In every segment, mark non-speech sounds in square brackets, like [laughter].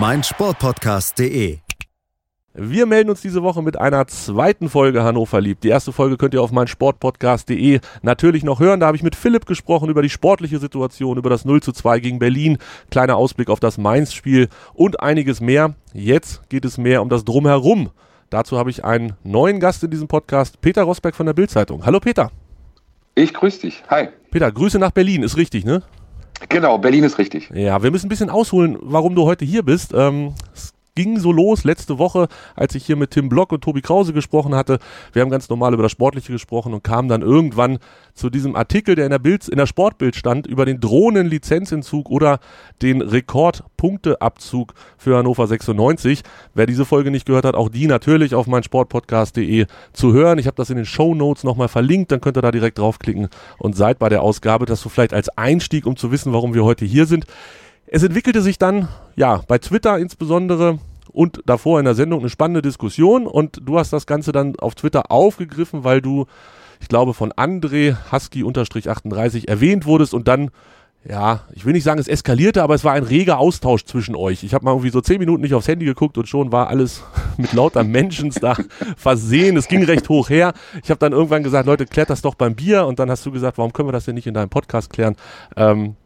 meinsportpodcast.de. Wir melden uns diese Woche mit einer zweiten Folge Hannover liebt. Die erste Folge könnt ihr auf meinsportpodcast.de natürlich noch hören. Da habe ich mit Philipp gesprochen über die sportliche Situation, über das 0 zu 2 gegen Berlin, kleiner Ausblick auf das Mainz-Spiel und einiges mehr. Jetzt geht es mehr um das Drumherum. Dazu habe ich einen neuen Gast in diesem Podcast, Peter Rosberg von der Bildzeitung. Hallo Peter. Ich grüße dich. Hi. Peter, Grüße nach Berlin, ist richtig, ne? Genau, Berlin ist richtig. Ja, wir müssen ein bisschen ausholen, warum du heute hier bist. Ähm, ging so los letzte Woche, als ich hier mit Tim Block und Tobi Krause gesprochen hatte. Wir haben ganz normal über das Sportliche gesprochen und kamen dann irgendwann zu diesem Artikel, der in der Bild, in der Sportbild stand, über den Drohnenlizenzentzug oder den Rekordpunkteabzug für Hannover 96. Wer diese Folge nicht gehört hat, auch die natürlich auf meinsportpodcast.de zu hören. Ich habe das in den Show Notes nochmal verlinkt, dann könnt ihr da direkt draufklicken und seid bei der Ausgabe. Das so vielleicht als Einstieg, um zu wissen, warum wir heute hier sind. Es entwickelte sich dann, ja, bei Twitter insbesondere und davor in der Sendung eine spannende Diskussion und du hast das Ganze dann auf Twitter aufgegriffen, weil du, ich glaube, von André Husky-38 erwähnt wurdest und dann ja, ich will nicht sagen, es eskalierte, aber es war ein reger Austausch zwischen euch. Ich habe mal irgendwie so zehn Minuten nicht aufs Handy geguckt und schon war alles [laughs] mit lauter Menschen da [laughs] versehen. Es ging recht hoch her. Ich habe dann irgendwann gesagt, Leute, klärt das doch beim Bier. Und dann hast du gesagt, warum können wir das denn nicht in deinem Podcast klären? Ähm,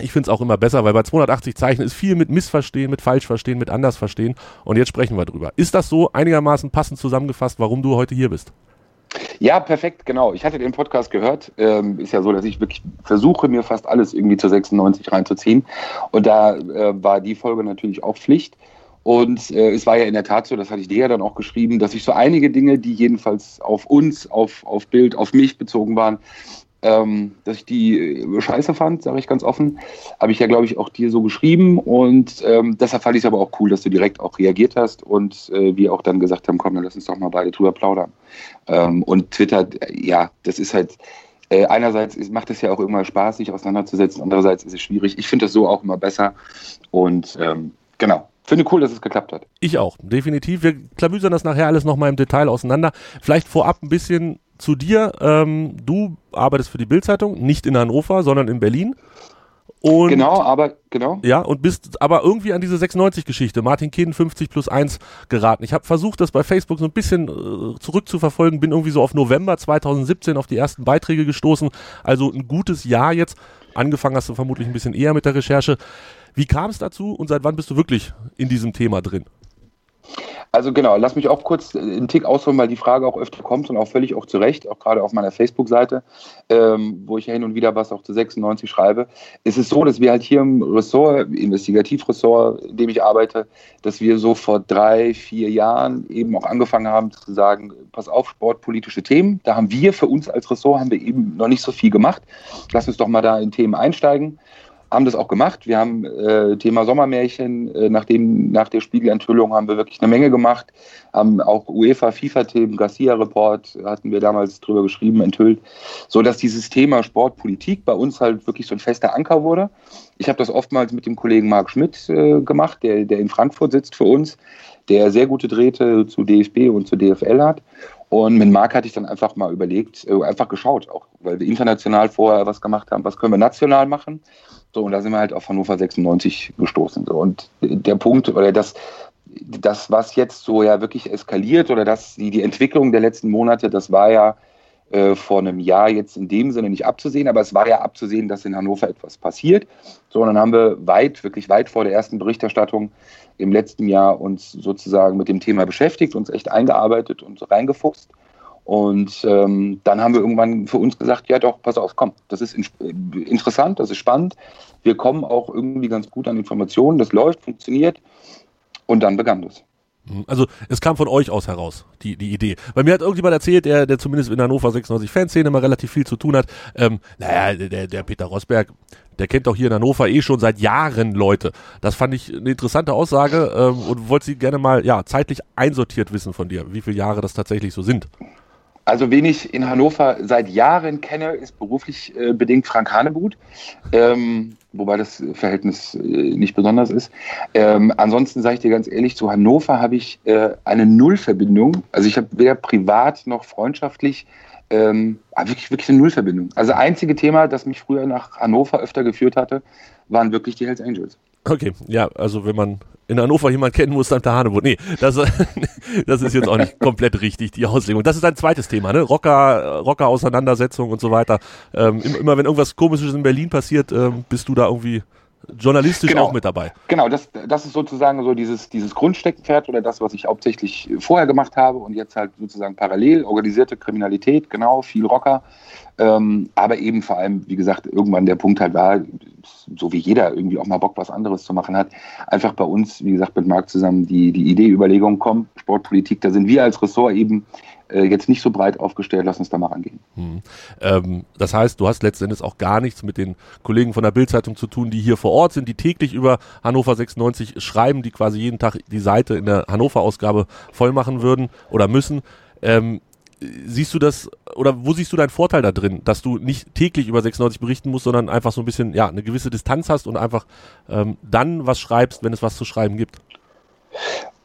ich finde es auch immer besser, weil bei 280 Zeichen ist viel mit Missverstehen, mit Falschverstehen, mit Andersverstehen. Und jetzt sprechen wir drüber. Ist das so einigermaßen passend zusammengefasst, warum du heute hier bist? Ja, perfekt, genau. Ich hatte den Podcast gehört. Ähm, ist ja so, dass ich wirklich versuche, mir fast alles irgendwie zu 96 reinzuziehen. Und da äh, war die Folge natürlich auch Pflicht. Und äh, es war ja in der Tat so, das hatte ich dir ja dann auch geschrieben, dass ich so einige Dinge, die jedenfalls auf uns, auf, auf Bild, auf mich bezogen waren, ähm, dass ich die äh, scheiße fand, sage ich ganz offen. Habe ich ja, glaube ich, auch dir so geschrieben. Und ähm, deshalb fand ich es aber auch cool, dass du direkt auch reagiert hast und äh, wir auch dann gesagt haben, komm, dann lass uns doch mal beide drüber plaudern. Ähm, und Twitter, ja, das ist halt, äh, einerseits ist, macht es ja auch immer Spaß, sich auseinanderzusetzen, andererseits ist es schwierig. Ich finde das so auch immer besser. Und ähm, genau, finde cool, dass es geklappt hat. Ich auch, definitiv. Wir klamüsern das nachher alles nochmal im Detail auseinander. Vielleicht vorab ein bisschen zu dir. Ähm, du arbeitest für die Bildzeitung, nicht in Hannover, sondern in Berlin. Und, genau, aber genau. Ja, und bist aber irgendwie an diese 96-Geschichte, Martin Kehn 50 plus 1 geraten. Ich habe versucht, das bei Facebook so ein bisschen äh, zurückzuverfolgen, bin irgendwie so auf November 2017 auf die ersten Beiträge gestoßen. Also ein gutes Jahr jetzt. Angefangen hast du vermutlich ein bisschen eher mit der Recherche. Wie kam es dazu und seit wann bist du wirklich in diesem Thema drin? Also genau, lass mich auch kurz einen Tick ausholen, weil die Frage auch öfter kommt und auch völlig auch zu Recht, auch gerade auf meiner Facebook-Seite, ähm, wo ich ja hin und wieder was auch zu 96 schreibe. Es ist so, dass wir halt hier im Ressort, Investigativressort, in dem ich arbeite, dass wir so vor drei, vier Jahren eben auch angefangen haben zu sagen, pass auf, sportpolitische Themen, da haben wir für uns als Ressort haben wir eben noch nicht so viel gemacht. Lass uns doch mal da in Themen einsteigen haben das auch gemacht. Wir haben äh, Thema Sommermärchen, äh, nachdem, nach der Spiegelenthüllung haben wir wirklich eine Menge gemacht, haben auch UEFA, FIFA-Themen, Garcia-Report hatten wir damals drüber geschrieben, enthüllt, so dass dieses Thema Sportpolitik bei uns halt wirklich so ein fester Anker wurde. Ich habe das oftmals mit dem Kollegen Marc Schmidt äh, gemacht, der, der in Frankfurt sitzt für uns, der sehr gute Drähte zu DFB und zu DFL hat. Und mit Marc hatte ich dann einfach mal überlegt, äh, einfach geschaut, auch weil wir international vorher was gemacht haben, was können wir national machen. So, und da sind wir halt auf Hannover 96 gestoßen. So. Und der Punkt oder das, das, was jetzt so ja wirklich eskaliert oder das, die, die Entwicklung der letzten Monate, das war ja äh, vor einem Jahr jetzt in dem Sinne nicht abzusehen, aber es war ja abzusehen, dass in Hannover etwas passiert. So, und dann haben wir weit, wirklich weit vor der ersten Berichterstattung im letzten Jahr uns sozusagen mit dem Thema beschäftigt, uns echt eingearbeitet und reingefuchst Und ähm, dann haben wir irgendwann für uns gesagt, ja doch, pass auf, komm, das ist in, interessant, das ist spannend. Wir kommen auch irgendwie ganz gut an Informationen, das läuft, funktioniert. Und dann begann das. Mhm. Also es kam von euch aus heraus, die, die Idee. Bei mir hat irgendjemand erzählt, der, der zumindest in Hannover 96 Fanszene immer relativ viel zu tun hat. Ähm, naja, der, der Peter Rosberg, der kennt doch hier in Hannover eh schon seit Jahren Leute. Das fand ich eine interessante Aussage ähm, und wollte sie gerne mal ja zeitlich einsortiert wissen von dir, wie viele Jahre das tatsächlich so sind. Also wen ich in Hannover seit Jahren kenne, ist beruflich äh, bedingt Frank Hanegut, ähm, wobei das Verhältnis äh, nicht besonders ist. Ähm, ansonsten sage ich dir ganz ehrlich, zu Hannover habe ich äh, eine Nullverbindung. Also ich habe weder privat noch freundschaftlich ähm, ah, wirklich, wirklich eine Nullverbindung. Also einzige Thema, das mich früher nach Hannover öfter geführt hatte, waren wirklich die Hells Angels. Okay, ja, also wenn man in Hannover jemand kennen muss, dann der Hanebut. Nee, das, [laughs] das ist jetzt auch nicht komplett richtig, die Auslegung. Das ist ein zweites Thema, ne? Rocker, Rocker-Auseinandersetzung und so weiter. Ähm, immer wenn irgendwas Komisches in Berlin passiert, ähm, bist du da irgendwie journalistisch genau. auch mit dabei. Genau, das, das ist sozusagen so dieses, dieses Grundsteckenpferd oder das, was ich hauptsächlich vorher gemacht habe und jetzt halt sozusagen parallel, organisierte Kriminalität, genau, viel Rocker. Ähm, aber eben vor allem, wie gesagt, irgendwann der Punkt halt war, so wie jeder irgendwie auch mal Bock, was anderes zu machen hat, einfach bei uns, wie gesagt, mit Marc zusammen die, die Idee, Überlegung, komm, Sportpolitik, da sind wir als Ressort eben äh, jetzt nicht so breit aufgestellt, lass uns da mal rangehen. Hm. Ähm, das heißt, du hast letztendlich auch gar nichts mit den Kollegen von der Bildzeitung zu tun, die hier vor Ort sind, die täglich über Hannover 96 schreiben, die quasi jeden Tag die Seite in der Hannover-Ausgabe voll machen würden oder müssen. Ähm, siehst du das oder wo siehst du deinen Vorteil da drin, dass du nicht täglich über 96 berichten musst, sondern einfach so ein bisschen ja eine gewisse Distanz hast und einfach ähm, dann was schreibst, wenn es was zu schreiben gibt?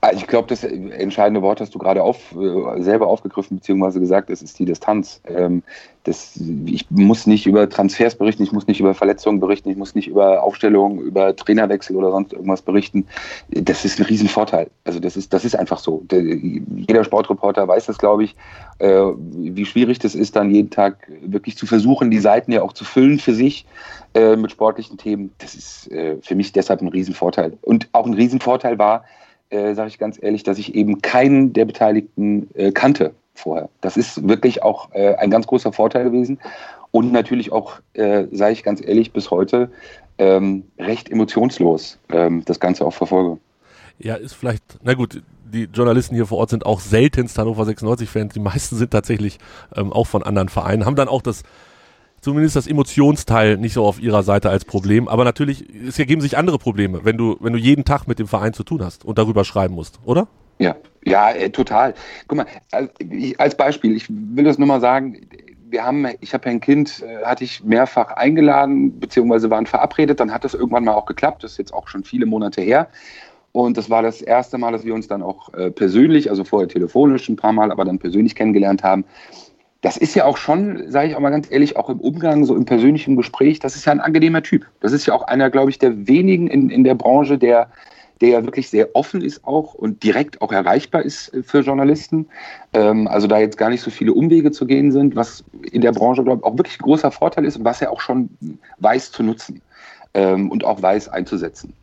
Ah, ich glaube, das entscheidende Wort hast du gerade auf, äh, selber aufgegriffen, beziehungsweise gesagt, es ist die Distanz. Ähm, das, ich muss nicht über Transfers berichten, ich muss nicht über Verletzungen berichten, ich muss nicht über Aufstellungen, über Trainerwechsel oder sonst irgendwas berichten. Das ist ein Riesenvorteil. Also das ist, das ist einfach so. Der, jeder Sportreporter weiß das, glaube ich, äh, wie schwierig das ist, dann jeden Tag wirklich zu versuchen, die Seiten ja auch zu füllen für sich äh, mit sportlichen Themen. Das ist für mich deshalb ein Riesenvorteil. Und auch ein Riesenvorteil war, äh, sage ich ganz ehrlich, dass ich eben keinen der Beteiligten äh, kannte vorher. Das ist wirklich auch äh, ein ganz großer Vorteil gewesen und natürlich auch, äh, sage ich ganz ehrlich, bis heute ähm, recht emotionslos ähm, das Ganze auch verfolge. Ja, ist vielleicht, na gut, die Journalisten hier vor Ort sind auch seltenst Hannover 96-Fans. Die meisten sind tatsächlich ähm, auch von anderen Vereinen, haben dann auch das zumindest das Emotionsteil nicht so auf ihrer Seite als Problem. Aber natürlich, es ergeben sich andere Probleme, wenn du, wenn du jeden Tag mit dem Verein zu tun hast und darüber schreiben musst, oder? Ja, ja, äh, total. Guck mal, als Beispiel, ich will das nur mal sagen, wir haben, ich habe ein Kind, äh, hatte ich mehrfach eingeladen, beziehungsweise waren verabredet, dann hat das irgendwann mal auch geklappt, das ist jetzt auch schon viele Monate her. Und das war das erste Mal, dass wir uns dann auch äh, persönlich, also vorher telefonisch ein paar Mal, aber dann persönlich kennengelernt haben das ist ja auch schon, sage ich auch mal ganz ehrlich, auch im Umgang, so im persönlichen Gespräch, das ist ja ein angenehmer Typ. Das ist ja auch einer, glaube ich, der wenigen in, in der Branche, der, der ja wirklich sehr offen ist auch und direkt auch erreichbar ist äh, für Journalisten. Ähm, also da jetzt gar nicht so viele Umwege zu gehen sind, was in der Branche, glaube ich, auch wirklich ein großer Vorteil ist und was er auch schon weiß zu nutzen ähm, und auch weiß einzusetzen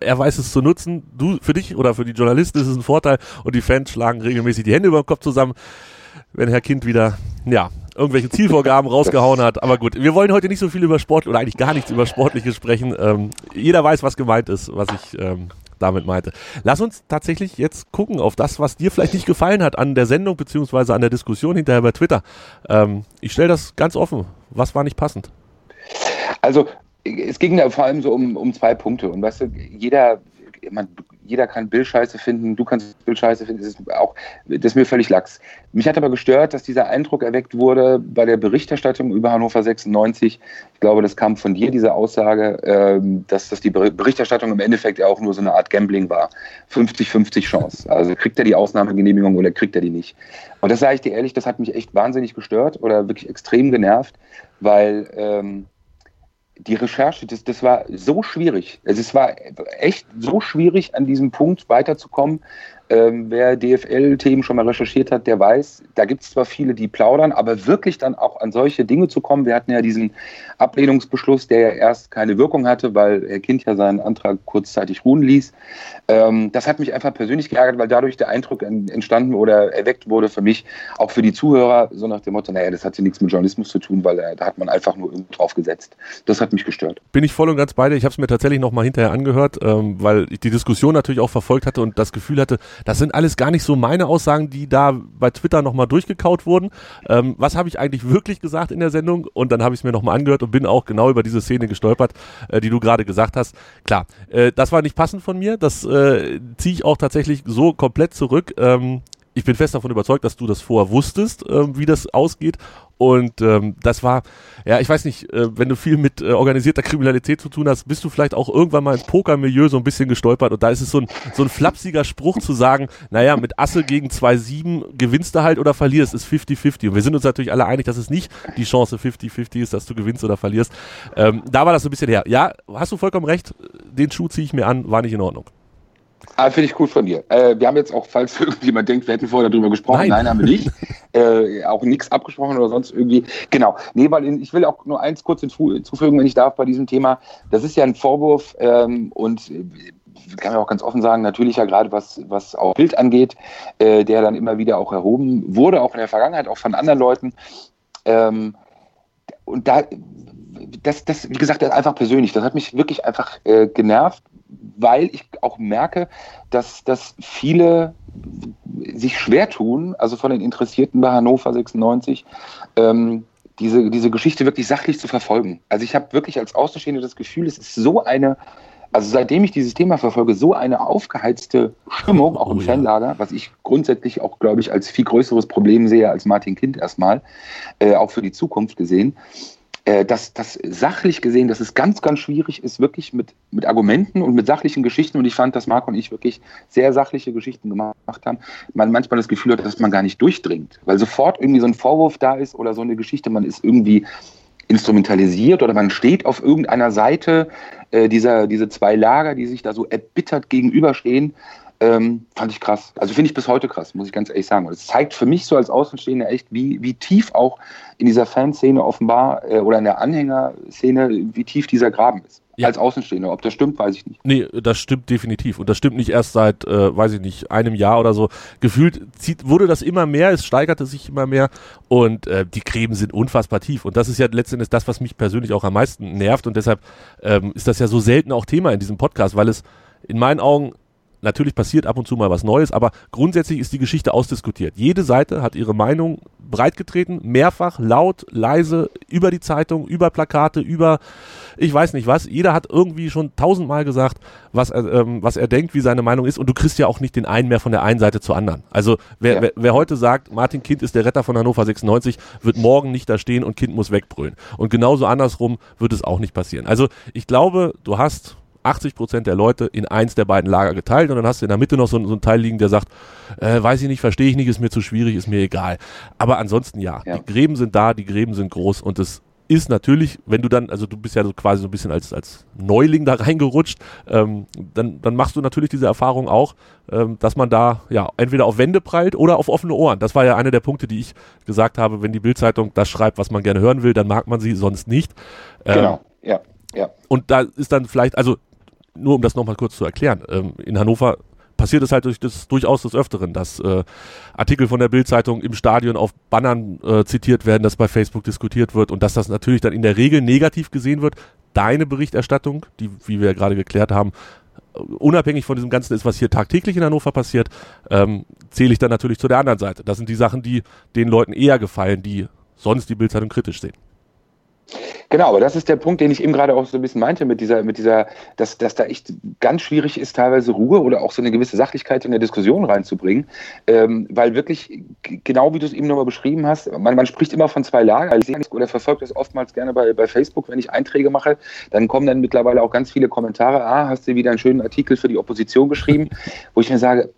er weiß es zu nutzen. Du, für dich oder für die Journalisten ist es ein Vorteil und die Fans schlagen regelmäßig die Hände über den Kopf zusammen wenn Herr Kind wieder, ja, irgendwelche Zielvorgaben [laughs] rausgehauen hat. Aber gut, wir wollen heute nicht so viel über Sport oder eigentlich gar nichts über Sportliches sprechen. Ähm, jeder weiß, was gemeint ist, was ich ähm, damit meinte. Lass uns tatsächlich jetzt gucken auf das, was dir vielleicht nicht gefallen hat an der Sendung beziehungsweise an der Diskussion hinterher bei Twitter. Ähm, ich stelle das ganz offen. Was war nicht passend? Also es ging da vor allem so um, um zwei Punkte. Und weißt du, jeder, man, jeder kann Bildscheiße finden, du kannst Bildscheiße finden, das ist, auch, das ist mir völlig lax. Mich hat aber gestört, dass dieser Eindruck erweckt wurde bei der Berichterstattung über Hannover 96. Ich glaube, das kam von dir, diese Aussage, ähm, dass, dass die Berichterstattung im Endeffekt ja auch nur so eine Art Gambling war. 50-50 Chance. Also kriegt er die Ausnahmegenehmigung oder kriegt er die nicht? Und das sage ich dir ehrlich, das hat mich echt wahnsinnig gestört oder wirklich extrem genervt, weil ähm, die Recherche, das, das war so schwierig. Also es war echt so schwierig, an diesem Punkt weiterzukommen, Ähm, wer DFL-Themen schon mal recherchiert hat, der weiß, da gibt es zwar viele, die plaudern, aber wirklich dann auch an solche Dinge zu kommen. Wir hatten ja diesen Ablehnungsbeschluss, der ja erst keine Wirkung hatte, weil Herr Kind ja seinen Antrag kurzzeitig ruhen ließ. Ähm, das hat mich einfach persönlich geärgert, weil dadurch der Eindruck entstanden oder erweckt wurde für mich, auch für die Zuhörer, so nach dem Motto, naja, das hat ja nichts mit Journalismus zu tun, weil äh, da hat man einfach nur irgendwo drauf gesetzt. Das hat mich gestört. Bin ich voll und ganz bei dir. Ich habe es mir tatsächlich nochmal hinterher angehört, ähm, weil ich die Diskussion natürlich auch verfolgt hatte und das Gefühl hatte, das sind alles gar nicht so meine Aussagen, die da bei Twitter nochmal durchgekaut wurden. Ähm, was habe ich eigentlich wirklich gesagt in der Sendung? Und dann habe ich es mir nochmal angehört und bin auch genau über diese Szene gestolpert, äh, die du gerade gesagt hast. Klar, äh, das war nicht passend von mir. Das äh, ziehe ich auch tatsächlich so komplett zurück. Ähm, ich bin fest davon überzeugt, dass du das vorher wusstest, äh, wie das ausgeht. Und ähm, das war, ja, ich weiß nicht, äh, wenn du viel mit äh, organisierter Kriminalität zu tun hast, bist du vielleicht auch irgendwann mal ins Pokermilieu so ein bisschen gestolpert und da ist es so ein, so ein flapsiger Spruch zu sagen, naja, mit Asse gegen 2-7 gewinnst du halt oder verlierst, ist 50-50. Und wir sind uns natürlich alle einig, dass es nicht die Chance 50-50 ist, dass du gewinnst oder verlierst. Ähm, da war das so ein bisschen her. Ja, hast du vollkommen recht, den Schuh ziehe ich mir an, war nicht in Ordnung. Ah, Finde ich cool von dir. Äh, wir haben jetzt auch, falls [laughs] irgendjemand denkt, wir hätten vorher darüber gesprochen. Nein, Nein haben wir nicht. [laughs] äh, auch nichts abgesprochen oder sonst irgendwie. Genau. Nee, weil ich will auch nur eins kurz hinzufügen, wenn ich darf, bei diesem Thema. Das ist ja ein Vorwurf ähm, und äh, kann man auch ganz offen sagen, natürlich ja gerade was, was auch Bild angeht, äh, der dann immer wieder auch erhoben wurde, auch in der Vergangenheit, auch von anderen Leuten. Ähm, und da, das, das, wie gesagt, einfach persönlich, das hat mich wirklich einfach äh, genervt, weil ich auch merke, dass, dass viele sich schwer tun, also von den Interessierten bei Hannover 96, ähm, diese, diese Geschichte wirklich sachlich zu verfolgen. Also ich habe wirklich als Außenstehender das Gefühl, es ist so eine, also seitdem ich dieses Thema verfolge, so eine aufgeheizte Stimmung, auch im oh, Fanlager, was ich grundsätzlich auch, glaube ich, als viel größeres Problem sehe als Martin Kind erstmal, äh, auch für die Zukunft gesehen, dass das sachlich gesehen, dass es ganz, ganz schwierig ist, wirklich mit, mit Argumenten und mit sachlichen Geschichten. Und ich fand, dass Marco und ich wirklich sehr sachliche Geschichten gemacht haben. Man manchmal das Gefühl hat, dass man gar nicht durchdringt, weil sofort irgendwie so ein Vorwurf da ist oder so eine Geschichte, man ist irgendwie instrumentalisiert oder man steht auf irgendeiner Seite äh, dieser diese zwei Lager, die sich da so erbittert gegenüberstehen. Ähm, fand ich krass. Also finde ich bis heute krass, muss ich ganz ehrlich sagen. Und es zeigt für mich so als Außenstehender echt, wie, wie tief auch in dieser Fanszene offenbar äh, oder in der Anhängerszene, wie tief dieser Graben ist. Ja. Als Außenstehender. Ob das stimmt, weiß ich nicht. Nee, das stimmt definitiv. Und das stimmt nicht erst seit, äh, weiß ich nicht, einem Jahr oder so. Gefühlt zieht, wurde das immer mehr, es steigerte sich immer mehr und äh, die Gräben sind unfassbar tief. Und das ist ja letztendlich das, was mich persönlich auch am meisten nervt. Und deshalb ähm, ist das ja so selten auch Thema in diesem Podcast, weil es in meinen Augen Natürlich passiert ab und zu mal was Neues, aber grundsätzlich ist die Geschichte ausdiskutiert. Jede Seite hat ihre Meinung breitgetreten, mehrfach, laut, leise, über die Zeitung, über Plakate, über ich weiß nicht was. Jeder hat irgendwie schon tausendmal gesagt, was er, ähm, was er denkt, wie seine Meinung ist und du kriegst ja auch nicht den einen mehr von der einen Seite zur anderen. Also wer, ja. wer, wer heute sagt, Martin Kind ist der Retter von Hannover 96, wird morgen nicht da stehen und Kind muss wegbrüllen. Und genauso andersrum wird es auch nicht passieren. Also ich glaube, du hast 80 Prozent der Leute in eins der beiden Lager geteilt und dann hast du in der Mitte noch so, so einen Teil liegen, der sagt, äh, weiß ich nicht, verstehe ich nicht, ist mir zu schwierig, ist mir egal. Aber ansonsten ja, ja, die Gräben sind da, die Gräben sind groß und es ist natürlich, wenn du dann, also du bist ja so quasi so ein bisschen als, als Neuling da [laughs] reingerutscht, ähm, dann, dann machst du natürlich diese Erfahrung auch, ähm, dass man da ja entweder auf Wände prallt oder auf offene Ohren. Das war ja einer der Punkte, die ich gesagt habe, wenn die Bildzeitung das schreibt, was man gerne hören will, dann mag man sie sonst nicht. Ähm, genau, ja. Ja. Und da ist dann vielleicht, also nur um das nochmal kurz zu erklären, ähm, in Hannover passiert es halt durch das, durchaus des Öfteren, dass äh, Artikel von der Bildzeitung im Stadion auf Bannern äh, zitiert werden, dass bei Facebook diskutiert wird und dass das natürlich dann in der Regel negativ gesehen wird. Deine Berichterstattung, die, wie wir ja gerade geklärt haben, unabhängig von diesem Ganzen ist, was hier tagtäglich in Hannover passiert, ähm, zähle ich dann natürlich zu der anderen Seite. Das sind die Sachen, die den Leuten eher gefallen, die sonst die Bildzeitung kritisch sehen. Genau, aber das ist der Punkt, den ich eben gerade auch so ein bisschen meinte, mit dieser, mit dieser, dass, dass da echt ganz schwierig ist, teilweise Ruhe oder auch so eine gewisse Sachlichkeit in der Diskussion reinzubringen. Ähm, weil wirklich, genau wie du es eben nochmal beschrieben hast, man, man spricht immer von zwei Lagern. Ich sehe oder verfolge das oftmals gerne bei, bei Facebook, wenn ich Einträge mache, dann kommen dann mittlerweile auch ganz viele Kommentare, ah, hast du wieder einen schönen Artikel für die Opposition geschrieben, [laughs] wo ich mir sage,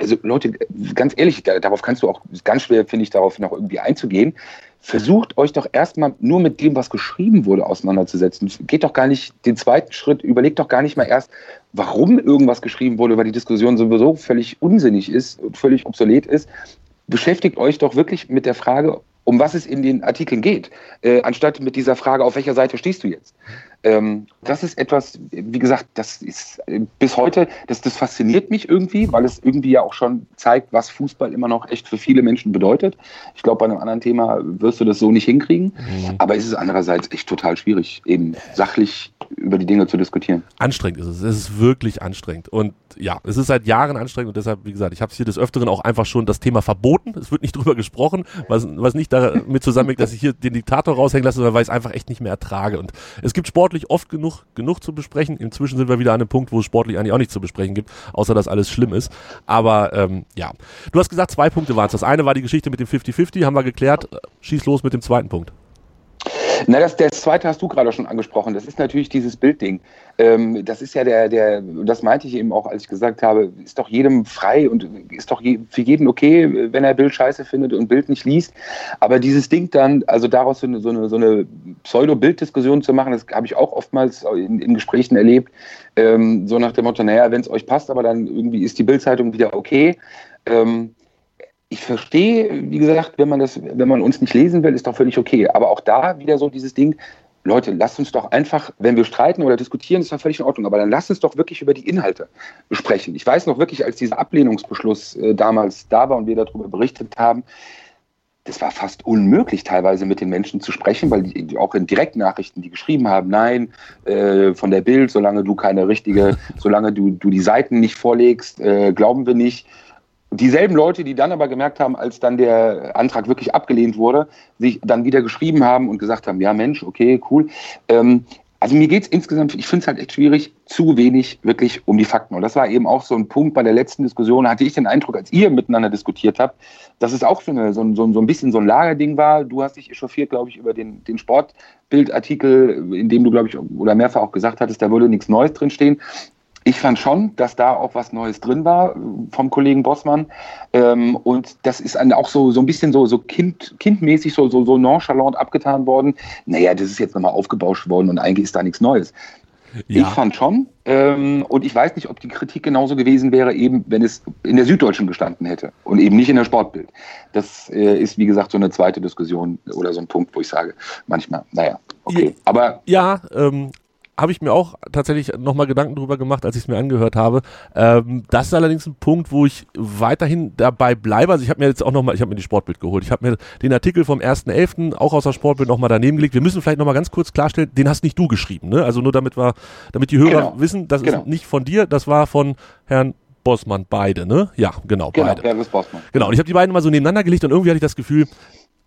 also Leute, ganz ehrlich, darauf kannst du auch ganz schwer, finde ich, darauf noch irgendwie einzugehen versucht euch doch erstmal nur mit dem, was geschrieben wurde, auseinanderzusetzen. Geht doch gar nicht den zweiten Schritt, überlegt doch gar nicht mal erst, warum irgendwas geschrieben wurde, weil die Diskussion sowieso völlig unsinnig ist und völlig obsolet ist. Beschäftigt euch doch wirklich mit der Frage, um was es in den Artikeln geht, äh, anstatt mit dieser Frage, auf welcher Seite stehst du jetzt? Ähm, das ist etwas, wie gesagt, das ist äh, bis heute, das, das fasziniert mich irgendwie, weil es irgendwie ja auch schon zeigt, was Fußball immer noch echt für viele Menschen bedeutet. Ich glaube, bei einem anderen Thema wirst du das so nicht hinkriegen. Mhm. Aber es ist andererseits echt total schwierig, eben sachlich über die Dinge zu diskutieren. Anstrengend ist es. Es ist wirklich anstrengend. Und ja, es ist seit Jahren anstrengend und deshalb, wie gesagt, ich habe es hier des Öfteren auch einfach schon das Thema verboten. Es wird nicht drüber gesprochen, was, was nicht damit zusammenhängt, dass ich hier den Diktator raushängen lasse, sondern weil ich es einfach echt nicht mehr ertrage. Und es gibt sportlich oft genug, genug zu besprechen. Inzwischen sind wir wieder an einem Punkt, wo es sportlich eigentlich auch nichts zu besprechen gibt, außer dass alles schlimm ist. Aber ähm, ja, du hast gesagt, zwei Punkte waren es. Das eine war die Geschichte mit dem 50-50, haben wir geklärt. Schieß los mit dem zweiten Punkt. Na, das, das zweite hast du gerade schon angesprochen. Das ist natürlich dieses Bildding. Ähm, das ist ja der, der, das meinte ich eben auch, als ich gesagt habe, ist doch jedem frei und ist doch je, für jeden okay, wenn er Bild scheiße findet und Bild nicht liest. Aber dieses Ding dann, also daraus so eine, so eine, so eine Pseudo-Bilddiskussion zu machen, das habe ich auch oftmals in, in Gesprächen erlebt. Ähm, so nach dem Motto, naja, wenn es euch passt, aber dann irgendwie ist die Bildzeitung wieder okay. Ähm, ich verstehe, wie gesagt, wenn man das, wenn man uns nicht lesen will, ist doch völlig okay. Aber auch da wieder so dieses Ding, Leute, lasst uns doch einfach, wenn wir streiten oder diskutieren, ist doch völlig in Ordnung, aber dann lasst uns doch wirklich über die Inhalte sprechen. Ich weiß noch wirklich, als dieser Ablehnungsbeschluss äh, damals da war und wir darüber berichtet haben, das war fast unmöglich, teilweise mit den Menschen zu sprechen, weil die, auch in Direktnachrichten, die geschrieben haben, nein, äh, von der Bild, solange du keine richtige, solange du, du die Seiten nicht vorlegst, äh, glauben wir nicht dieselben Leute, die dann aber gemerkt haben, als dann der Antrag wirklich abgelehnt wurde, sich dann wieder geschrieben haben und gesagt haben, ja Mensch, okay, cool. Ähm, also mir geht es insgesamt, ich finde es halt echt schwierig, zu wenig wirklich um die Fakten. Und das war eben auch so ein Punkt bei der letzten Diskussion, hatte ich den Eindruck, als ihr miteinander diskutiert habt, dass es auch so, eine, so, so, so ein bisschen so ein Lagerding war. Du hast dich echauffiert, glaube ich, über den, den Sportbildartikel, in dem du, glaube ich, oder mehrfach auch gesagt hattest, da würde nichts Neues drinstehen ich fand schon, dass da auch was Neues drin war vom Kollegen Bossmann. Ähm, und das ist auch so, so ein bisschen so, so kind, kindmäßig, so, so, so nonchalant abgetan worden. Naja, das ist jetzt nochmal aufgebauscht worden und eigentlich ist da nichts Neues. Ja. Ich fand schon. Ähm, und ich weiß nicht, ob die Kritik genauso gewesen wäre, eben wenn es in der Süddeutschen gestanden hätte und eben nicht in der Sportbild. Das äh, ist, wie gesagt, so eine zweite Diskussion oder so ein Punkt, wo ich sage, manchmal, naja, okay. Aber. Ja, ähm, habe ich mir auch tatsächlich nochmal Gedanken drüber gemacht, als ich es mir angehört habe. Ähm, das ist allerdings ein Punkt, wo ich weiterhin dabei bleibe. Also ich habe mir jetzt auch nochmal, ich habe mir die Sportbild geholt. Ich habe mir den Artikel vom 1.11. auch aus der Sportbild nochmal daneben gelegt. Wir müssen vielleicht nochmal ganz kurz klarstellen, den hast nicht du geschrieben, ne? Also nur damit wir, damit die Hörer genau. wissen, das genau. ist nicht von dir, das war von Herrn Bossmann, beide, ne? Ja, genau, genau beide. Herr Bossmann. Genau, und ich habe die beiden mal so nebeneinander gelegt und irgendwie hatte ich das Gefühl,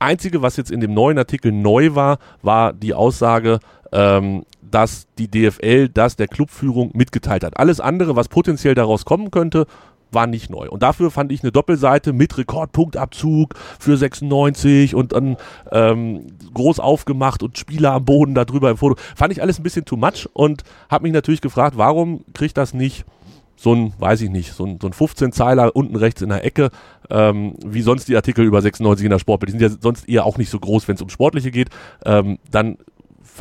Einzige, was jetzt in dem neuen Artikel neu war, war die Aussage, ähm, dass die DFL das der Clubführung mitgeteilt hat. Alles andere, was potenziell daraus kommen könnte, war nicht neu. Und dafür fand ich eine Doppelseite mit Rekordpunktabzug für 96 und dann ähm, groß aufgemacht und Spieler am Boden darüber im Foto. Fand ich alles ein bisschen too much und habe mich natürlich gefragt, warum kriegt das nicht so ein, weiß ich nicht, so ein, so ein 15-Zeiler unten rechts in der Ecke, ähm, wie sonst die Artikel über 96 in der Sport. Die sind ja sonst eher auch nicht so groß, wenn es um Sportliche geht. Ähm, dann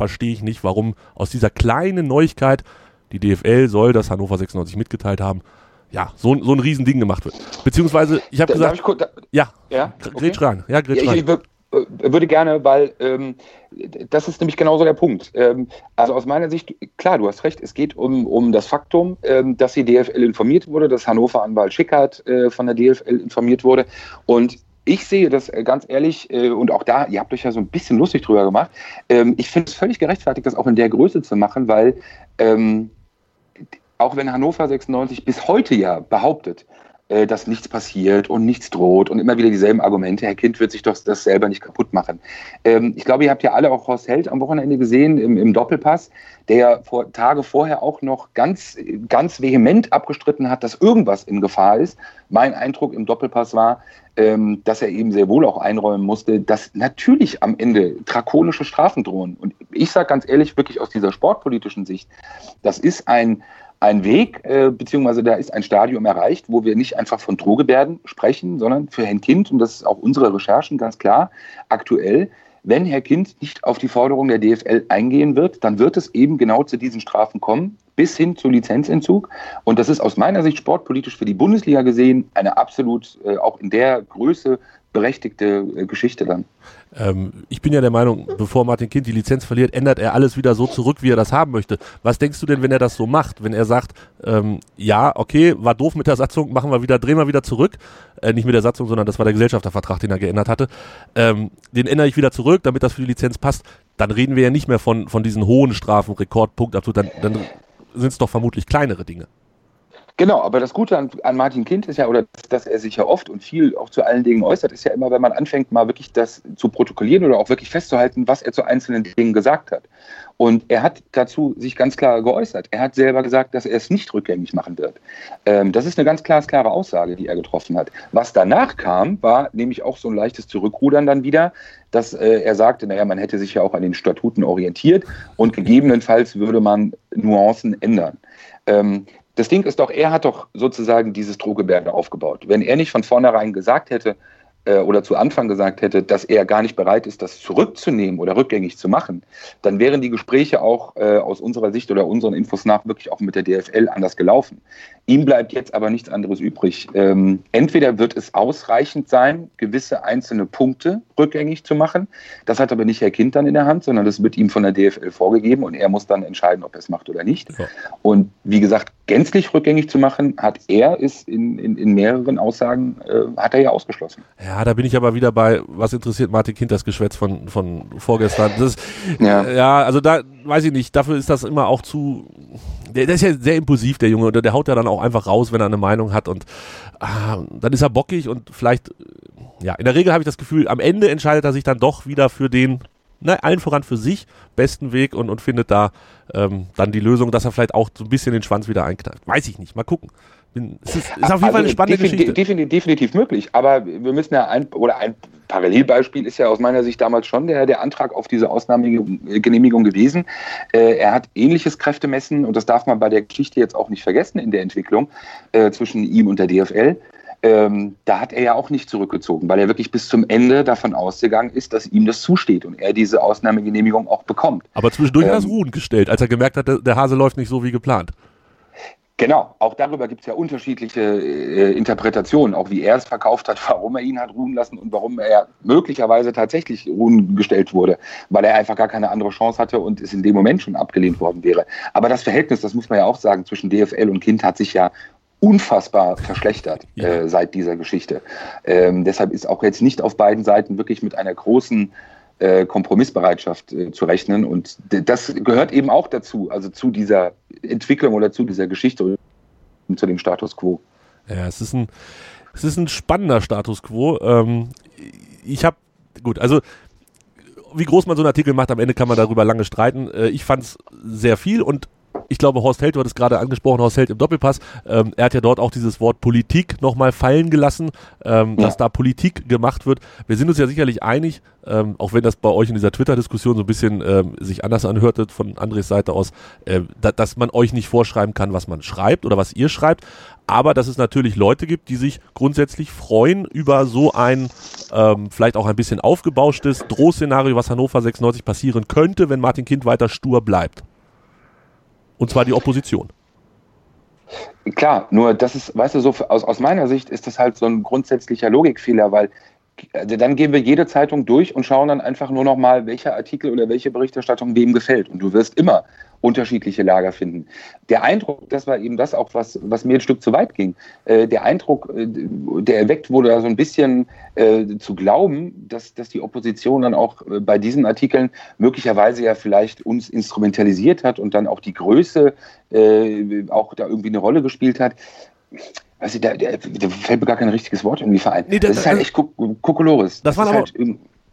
verstehe ich nicht, warum aus dieser kleinen Neuigkeit, die DFL soll das Hannover 96 mitgeteilt haben, ja, so, so ein Riesending gemacht wird. Beziehungsweise, ich habe gesagt, ich kurz, da, ja, ja, okay. rein, ja, grätsch ja, ich, rein. Ich würde gerne, weil ähm, das ist nämlich genauso der Punkt. Ähm, also aus meiner Sicht, klar, du hast recht, es geht um, um das Faktum, ähm, dass die DFL informiert wurde, dass Hannover Anwalt Schickert äh, von der DFL informiert wurde und ich sehe das äh, ganz ehrlich, äh, und auch da, ihr habt euch ja so ein bisschen lustig drüber gemacht. Ähm, ich finde es völlig gerechtfertigt, das auch in der Größe zu machen, weil ähm, auch wenn Hannover 96 bis heute ja behauptet, äh, dass nichts passiert und nichts droht und immer wieder dieselben Argumente. Herr Kind wird sich doch das selber nicht kaputt machen. Ähm, ich glaube, ihr habt ja alle auch Horst Held am Wochenende gesehen im, im Doppelpass, der vor, Tage vorher auch noch ganz, ganz vehement abgestritten hat, dass irgendwas in Gefahr ist. Mein Eindruck im Doppelpass war, ähm, dass er eben sehr wohl auch einräumen musste, dass natürlich am Ende drakonische Strafen drohen. Und ich sage ganz ehrlich, wirklich aus dieser sportpolitischen Sicht, das ist ein ein Weg, äh, beziehungsweise da ist ein Stadium erreicht, wo wir nicht einfach von Drohgebärden sprechen, sondern für Herrn Kind, und das ist auch unsere Recherchen ganz klar, aktuell, wenn Herr Kind nicht auf die Forderung der DFL eingehen wird, dann wird es eben genau zu diesen Strafen kommen, bis hin zu Lizenzentzug. Und das ist aus meiner Sicht sportpolitisch für die Bundesliga gesehen eine absolut äh, auch in der Größe berechtigte äh, Geschichte dann. Ähm, ich bin ja der Meinung, bevor Martin Kind die Lizenz verliert, ändert er alles wieder so zurück, wie er das haben möchte. Was denkst du denn, wenn er das so macht? Wenn er sagt, ähm, ja, okay, war doof mit der Satzung, machen wir wieder, drehen wir wieder zurück. Äh, nicht mit der Satzung, sondern das war der Gesellschaftervertrag, den er geändert hatte. Ähm, den ändere ich wieder zurück, damit das für die Lizenz passt. Dann reden wir ja nicht mehr von, von diesen hohen Strafen, Rekordpunkt, dann, dann sind es doch vermutlich kleinere Dinge. Genau, aber das Gute an, an, Martin Kind ist ja, oder dass er sich ja oft und viel auch zu allen Dingen äußert, ist ja immer, wenn man anfängt, mal wirklich das zu protokollieren oder auch wirklich festzuhalten, was er zu einzelnen Dingen gesagt hat. Und er hat dazu sich ganz klar geäußert. Er hat selber gesagt, dass er es nicht rückgängig machen wird. Ähm, das ist eine ganz klare Aussage, die er getroffen hat. Was danach kam, war nämlich auch so ein leichtes Zurückrudern dann wieder, dass äh, er sagte, naja, man hätte sich ja auch an den Statuten orientiert und gegebenenfalls würde man Nuancen ändern. Ähm, das Ding ist doch, er hat doch sozusagen dieses Drohgebärde aufgebaut. Wenn er nicht von vornherein gesagt hätte, äh, oder zu Anfang gesagt hätte, dass er gar nicht bereit ist, das zurückzunehmen oder rückgängig zu machen, dann wären die Gespräche auch äh, aus unserer Sicht oder unseren Infos nach wirklich auch mit der DFL anders gelaufen. Ihm bleibt jetzt aber nichts anderes übrig. Ähm, entweder wird es ausreichend sein, gewisse einzelne Punkte rückgängig zu machen. Das hat aber nicht Herr Kind dann in der Hand, sondern das wird ihm von der DFL vorgegeben und er muss dann entscheiden, ob er es macht oder nicht. Ja. Und wie gesagt, gänzlich rückgängig zu machen, hat er ist in, in, in mehreren Aussagen, äh, hat er ja ausgeschlossen. Ja, da bin ich aber wieder bei, was interessiert Martin Kind das Geschwätz von, von vorgestern. Das, ja. ja, also da weiß ich nicht, dafür ist das immer auch zu, der, der ist ja sehr impulsiv, der Junge, der, der haut ja dann auch einfach raus, wenn er eine Meinung hat und ah, dann ist er bockig und vielleicht, ja, in der Regel habe ich das Gefühl, am Ende entscheidet er sich dann doch wieder für den, ne, allen voran für sich, besten Weg und, und findet da ähm, dann die Lösung, dass er vielleicht auch so ein bisschen den Schwanz wieder einknallt. Weiß ich nicht, mal gucken. Bin, es ist, ist auf jeden also Fall eine spannende definitiv, Geschichte. Definitiv, definitiv möglich, aber wir müssen ja ein, oder ein Parallelbeispiel ist ja aus meiner Sicht damals schon der, der Antrag auf diese Ausnahmegenehmigung gewesen. Äh, er hat ähnliches Kräftemessen und das darf man bei der Geschichte jetzt auch nicht vergessen in der Entwicklung äh, zwischen ihm und der DFL. Ähm, da hat er ja auch nicht zurückgezogen, weil er wirklich bis zum Ende davon ausgegangen ist, dass ihm das zusteht und er diese Ausnahmegenehmigung auch bekommt. Aber zwischendurch ähm, hat er es ruhen gestellt, als er gemerkt hat, der Hase läuft nicht so wie geplant. Genau, auch darüber gibt es ja unterschiedliche äh, Interpretationen, auch wie er es verkauft hat, [laughs] warum er ihn hat ruhen lassen und warum er möglicherweise tatsächlich ruhen gestellt wurde, weil er einfach gar keine andere Chance hatte und es in dem Moment schon abgelehnt worden wäre. Aber das Verhältnis, das muss man ja auch sagen, zwischen DFL und Kind hat sich ja unfassbar verschlechtert ja. äh, seit dieser Geschichte. Ähm, deshalb ist auch jetzt nicht auf beiden Seiten wirklich mit einer großen äh, Kompromissbereitschaft äh, zu rechnen. Und das gehört eben auch dazu, also zu dieser Entwicklung oder zu dieser Geschichte und zu dem Status quo. Ja, es ist ein, es ist ein spannender Status quo. Ähm, ich habe, gut, also wie groß man so einen Artikel macht, am Ende kann man darüber lange streiten. Äh, ich fand es sehr viel und ich glaube, Horst Held, du hattest gerade angesprochen, Horst Held im Doppelpass, ähm, er hat ja dort auch dieses Wort Politik nochmal fallen gelassen, ähm, ja. dass da Politik gemacht wird. Wir sind uns ja sicherlich einig, ähm, auch wenn das bei euch in dieser Twitter-Diskussion so ein bisschen ähm, sich anders anhörte von Andres Seite aus, äh, da, dass man euch nicht vorschreiben kann, was man schreibt oder was ihr schreibt, aber dass es natürlich Leute gibt, die sich grundsätzlich freuen über so ein ähm, vielleicht auch ein bisschen aufgebauschtes Drohszenario, was Hannover 96 passieren könnte, wenn Martin Kind weiter stur bleibt. Und zwar die Opposition. Klar, nur das ist, weißt du, so aus, aus meiner Sicht ist das halt so ein grundsätzlicher Logikfehler, weil also dann gehen wir jede Zeitung durch und schauen dann einfach nur noch mal, welcher Artikel oder welche Berichterstattung wem gefällt. Und du wirst immer unterschiedliche Lager finden. Der Eindruck, das war eben das auch, was, was mir ein Stück zu weit ging, äh, der Eindruck, äh, der erweckt wurde, da so ein bisschen äh, zu glauben, dass, dass die Opposition dann auch äh, bei diesen Artikeln möglicherweise ja vielleicht uns instrumentalisiert hat und dann auch die Größe äh, auch da irgendwie eine Rolle gespielt hat. Also da, da, da, fällt mir gar kein richtiges Wort irgendwie vereint. Nee, das, das, ist halt echt Kokolores. Das, das, war halt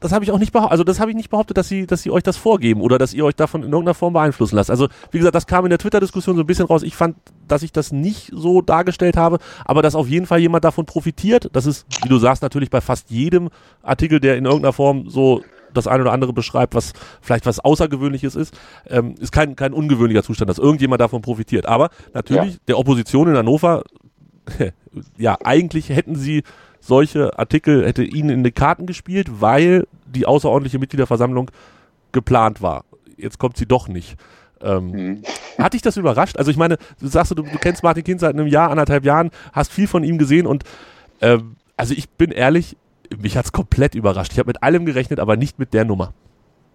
das habe ich auch nicht behauptet, also das habe ich nicht behauptet, dass sie, dass sie euch das vorgeben oder dass ihr euch davon in irgendeiner Form beeinflussen lasst. Also wie gesagt, das kam in der Twitter-Diskussion so ein bisschen raus. Ich fand, dass ich das nicht so dargestellt habe, aber dass auf jeden Fall jemand davon profitiert. Das ist, wie du sagst, natürlich bei fast jedem Artikel, der in irgendeiner Form so das eine oder andere beschreibt, was vielleicht was Außergewöhnliches ist, ähm, ist kein, kein ungewöhnlicher Zustand, dass irgendjemand davon profitiert. Aber natürlich, ja. der Opposition in Hannover, [laughs] ja, eigentlich hätten sie solche Artikel, hätte ihnen in die Karten gespielt, weil die außerordentliche Mitgliederversammlung geplant war. Jetzt kommt sie doch nicht. Ähm, mhm. Hat dich das überrascht? Also ich meine, du sagst, du, du kennst Martin Kind seit einem Jahr, anderthalb Jahren, hast viel von ihm gesehen und ähm, also ich bin ehrlich, mich hat es komplett überrascht. Ich habe mit allem gerechnet, aber nicht mit der Nummer.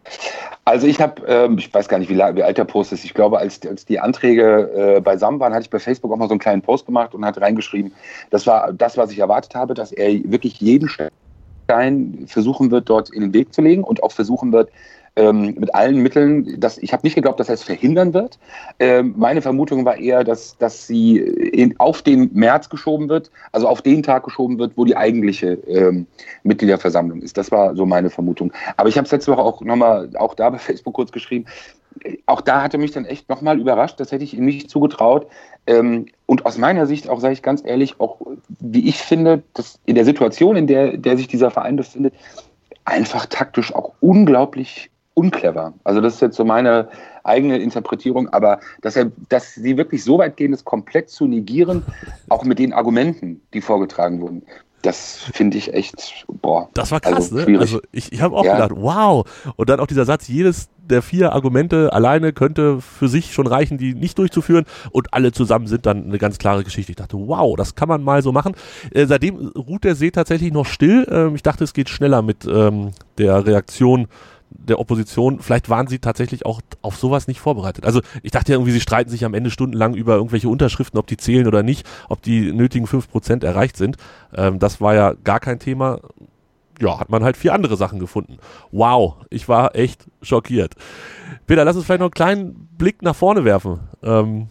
[laughs] Also ich habe, ähm, ich weiß gar nicht, wie, wie, alt der Post ist. Ich glaube, als, als die Anträge äh, beisammen waren, hatte ich bei Facebook auch mal so einen kleinen Post gemacht und hatte reingeschrieben, das war das, was ich erwartet habe, dass er wirklich jeden Stein versuchen wird, dort in den Weg zu legen und auch versuchen wird, ähm, mit allen Mitteln. Das, ich habe nicht geglaubt, dass er es verhindern wird. Ähm, meine Vermutung war eher, dass, dass sie in, auf den März geschoben wird, also auf den Tag geschoben wird, wo die eigentliche ähm, Mitgliederversammlung ist. Das war so meine Vermutung. Aber ich habe es letzte Woche auch nochmal, auch da bei [laughs] Facebook kurz geschrieben. Auch da hatte mich dann echt nochmal überrascht, das hätte ich ihm nicht zugetraut. Ähm, und aus meiner Sicht, auch sage ich ganz ehrlich, auch wie ich finde, dass in der Situation, in der, der sich dieser Verein befindet, einfach taktisch auch unglaublich unclever. Also das ist jetzt so meine eigene Interpretierung, aber dass er, dass sie wirklich so weit gehen, das komplett zu negieren, auch mit den Argumenten, die vorgetragen wurden. Das finde ich echt, boah. Das war krass, also, ne? Also ich, ich habe auch ja. gedacht, wow. Und dann auch dieser Satz, jedes der vier Argumente alleine könnte für sich schon reichen, die nicht durchzuführen. Und alle zusammen sind dann eine ganz klare Geschichte. Ich dachte, wow, das kann man mal so machen. Äh, seitdem ruht der See tatsächlich noch still. Ähm, ich dachte, es geht schneller mit ähm, der Reaktion der Opposition, vielleicht waren sie tatsächlich auch auf sowas nicht vorbereitet. Also ich dachte ja irgendwie, sie streiten sich am Ende stundenlang über irgendwelche Unterschriften, ob die zählen oder nicht, ob die nötigen fünf Prozent erreicht sind. Ähm, das war ja gar kein Thema. Ja, hat man halt vier andere Sachen gefunden. Wow, ich war echt schockiert. Peter, lass uns vielleicht noch einen kleinen Blick nach vorne werfen. Ähm,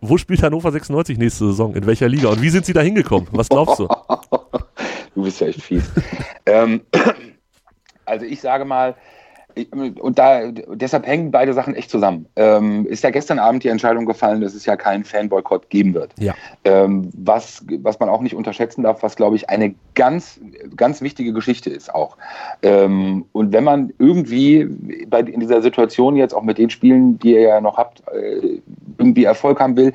wo spielt Hannover 96 nächste Saison? In welcher Liga? Und wie sind sie da hingekommen? Was glaubst du? [laughs] du bist ja echt fies. ähm, also ich sage mal, und da, deshalb hängen beide Sachen echt zusammen. Ähm, ist ja gestern Abend die Entscheidung gefallen, dass es ja keinen Fanboykott geben wird. Ja. Ähm, was, was man auch nicht unterschätzen darf, was glaube ich eine ganz, ganz wichtige Geschichte ist auch. Ähm, und wenn man irgendwie bei, in dieser Situation jetzt auch mit den Spielen, die ihr ja noch habt, äh, irgendwie Erfolg haben will,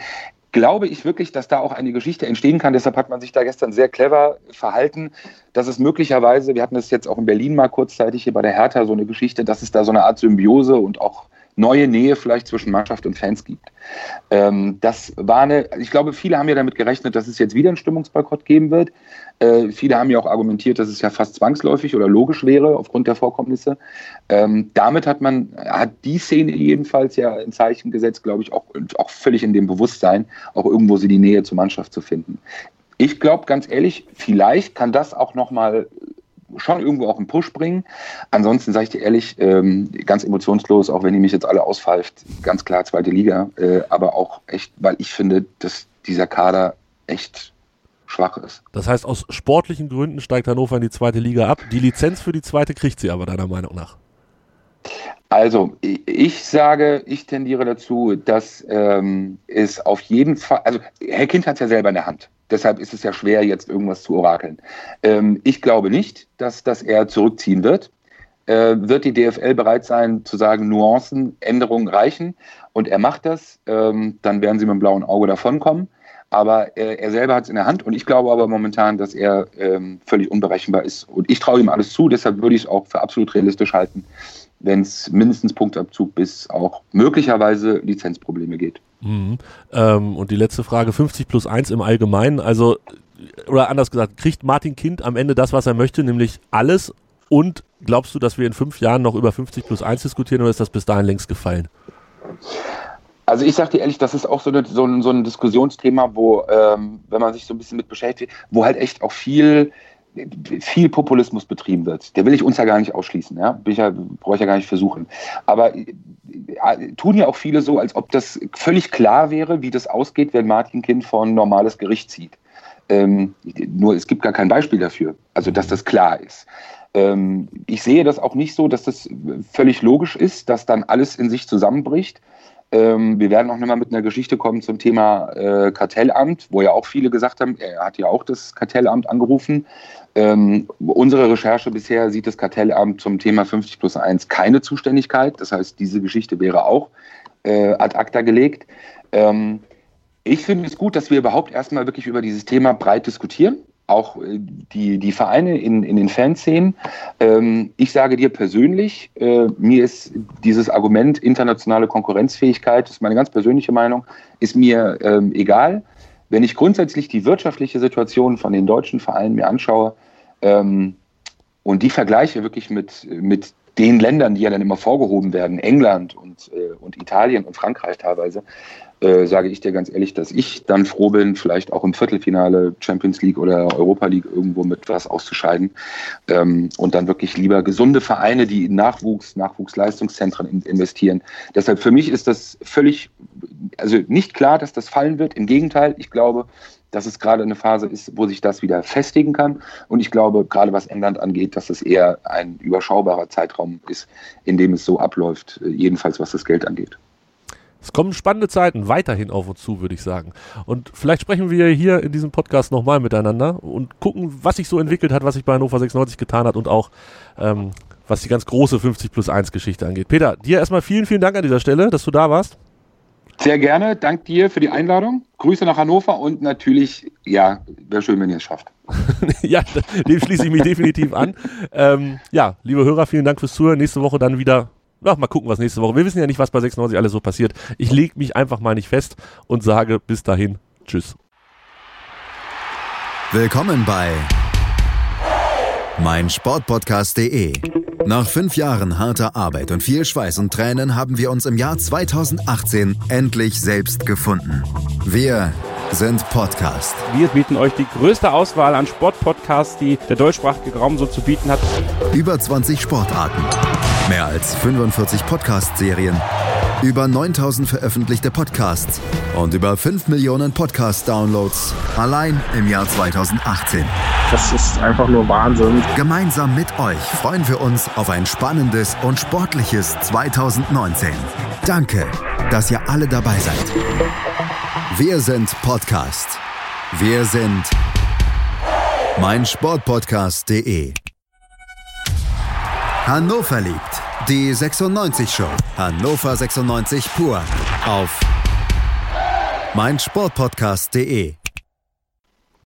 glaube ich wirklich, dass da auch eine Geschichte entstehen kann. Deshalb hat man sich da gestern sehr clever verhalten, dass es möglicherweise, wir hatten das jetzt auch in Berlin mal kurzzeitig hier bei der Hertha so eine Geschichte, dass es da so eine Art Symbiose und auch neue Nähe vielleicht zwischen Mannschaft und Fans gibt. Ähm, das war eine, ich glaube, viele haben ja damit gerechnet, dass es jetzt wieder einen Stimmungsboykott geben wird. Äh, viele haben ja auch argumentiert, dass es ja fast zwangsläufig oder logisch wäre aufgrund der Vorkommnisse. Ähm, damit hat man, hat die Szene jedenfalls ja ein Zeichen gesetzt, glaube ich, auch, auch völlig in dem Bewusstsein, auch irgendwo sie die Nähe zur Mannschaft zu finden. Ich glaube ganz ehrlich, vielleicht kann das auch nochmal schon irgendwo auch einen Push bringen. Ansonsten sage ich dir ehrlich, ähm, ganz emotionslos, auch wenn ihr mich jetzt alle auspfeift, ganz klar zweite Liga, äh, aber auch echt, weil ich finde, dass dieser Kader echt schwach ist. Das heißt, aus sportlichen Gründen steigt Hannover in die zweite Liga ab. Die Lizenz für die zweite kriegt sie aber deiner Meinung nach. Also, ich sage, ich tendiere dazu, dass ähm, es auf jeden Fall, also Herr Kind hat es ja selber in der Hand. Deshalb ist es ja schwer, jetzt irgendwas zu orakeln. Ähm, ich glaube nicht, dass, dass er zurückziehen wird. Äh, wird die DFL bereit sein zu sagen, Nuancen, Änderungen reichen und er macht das, ähm, dann werden sie mit dem blauen Auge davonkommen. Aber äh, er selber hat es in der Hand und ich glaube aber momentan, dass er ähm, völlig unberechenbar ist. Und ich traue ihm alles zu, deshalb würde ich es auch für absolut realistisch halten, wenn es mindestens Punktabzug bis auch möglicherweise Lizenzprobleme geht. Mhm. Ähm, und die letzte Frage, 50 plus 1 im Allgemeinen, also, oder anders gesagt, kriegt Martin Kind am Ende das, was er möchte, nämlich alles und glaubst du, dass wir in fünf Jahren noch über 50 plus 1 diskutieren oder ist das bis dahin längst gefallen? Also ich sage dir ehrlich, das ist auch so, eine, so, ein, so ein Diskussionsthema, wo, ähm, wenn man sich so ein bisschen mit beschäftigt, wo halt echt auch viel viel Populismus betrieben wird. Der will ich uns ja gar nicht ausschließen, ja. Bin ich ja, brauche ich ja gar nicht versuchen. Aber äh, tun ja auch viele so, als ob das völlig klar wäre, wie das ausgeht, wenn Martin Kind vor ein normales Gericht zieht. Ähm, nur es gibt gar kein Beispiel dafür, also dass das klar ist. Ähm, ich sehe das auch nicht so, dass das völlig logisch ist, dass dann alles in sich zusammenbricht. Ähm, wir werden auch nochmal mit einer Geschichte kommen zum Thema äh, Kartellamt, wo ja auch viele gesagt haben, er hat ja auch das Kartellamt angerufen. Ähm, unsere Recherche bisher sieht das Kartellamt zum Thema 50 plus 1 keine Zuständigkeit. Das heißt, diese Geschichte wäre auch äh, ad acta gelegt. Ähm, ich finde es gut, dass wir überhaupt erstmal wirklich über dieses Thema breit diskutieren auch äh, die, die Vereine in, in den Fanszenen. Ähm, ich sage dir persönlich, äh, mir ist dieses Argument internationale Konkurrenzfähigkeit, das ist meine ganz persönliche Meinung, ist mir ähm, egal. Wenn ich grundsätzlich die wirtschaftliche Situation von den deutschen Vereinen mir anschaue ähm, und die vergleiche wirklich mit, mit den Ländern, die ja dann immer vorgehoben werden, England und, äh, und Italien und Frankreich teilweise, äh, sage ich dir ganz ehrlich, dass ich dann froh bin, vielleicht auch im Viertelfinale Champions League oder Europa League irgendwo mit was auszuscheiden ähm, und dann wirklich lieber gesunde Vereine, die in Nachwuchs, Nachwuchsleistungszentren in, investieren. Deshalb für mich ist das völlig, also nicht klar, dass das fallen wird. Im Gegenteil, ich glaube, dass es gerade eine Phase ist, wo sich das wieder festigen kann. Und ich glaube, gerade was England angeht, dass es eher ein überschaubarer Zeitraum ist, in dem es so abläuft, äh, jedenfalls was das Geld angeht. Es kommen spannende Zeiten weiterhin auf uns zu, würde ich sagen. Und vielleicht sprechen wir hier in diesem Podcast nochmal miteinander und gucken, was sich so entwickelt hat, was sich bei Hannover 96 getan hat und auch ähm, was die ganz große 50 plus 1 Geschichte angeht. Peter, dir erstmal vielen, vielen Dank an dieser Stelle, dass du da warst. Sehr gerne. Dank dir für die Einladung. Grüße nach Hannover und natürlich, ja, wäre schön, wenn ihr es schafft. [laughs] ja, dem schließe ich mich definitiv an. Ähm, ja, liebe Hörer, vielen Dank fürs Zuhören. Nächste Woche dann wieder Ach, mal gucken, was nächste Woche. Wir wissen ja nicht, was bei 96 alles so passiert. Ich lege mich einfach mal nicht fest und sage bis dahin Tschüss. Willkommen bei meinsportpodcast.de. Nach fünf Jahren harter Arbeit und viel Schweiß und Tränen haben wir uns im Jahr 2018 endlich selbst gefunden. Wir sind Podcast. Wir bieten euch die größte Auswahl an Sportpodcasts, die der deutschsprachige Raum so zu bieten hat. Über 20 Sportarten Mehr als 45 Podcast-Serien, über 9000 veröffentlichte Podcasts und über 5 Millionen Podcast-Downloads allein im Jahr 2018. Das ist einfach nur Wahnsinn. Gemeinsam mit euch freuen wir uns auf ein spannendes und sportliches 2019. Danke, dass ihr alle dabei seid. Wir sind Podcast. Wir sind meinsportpodcast.de. Hannover liebt. Die 96 Show. Hannover 96 pur. Auf meinsportpodcast.de.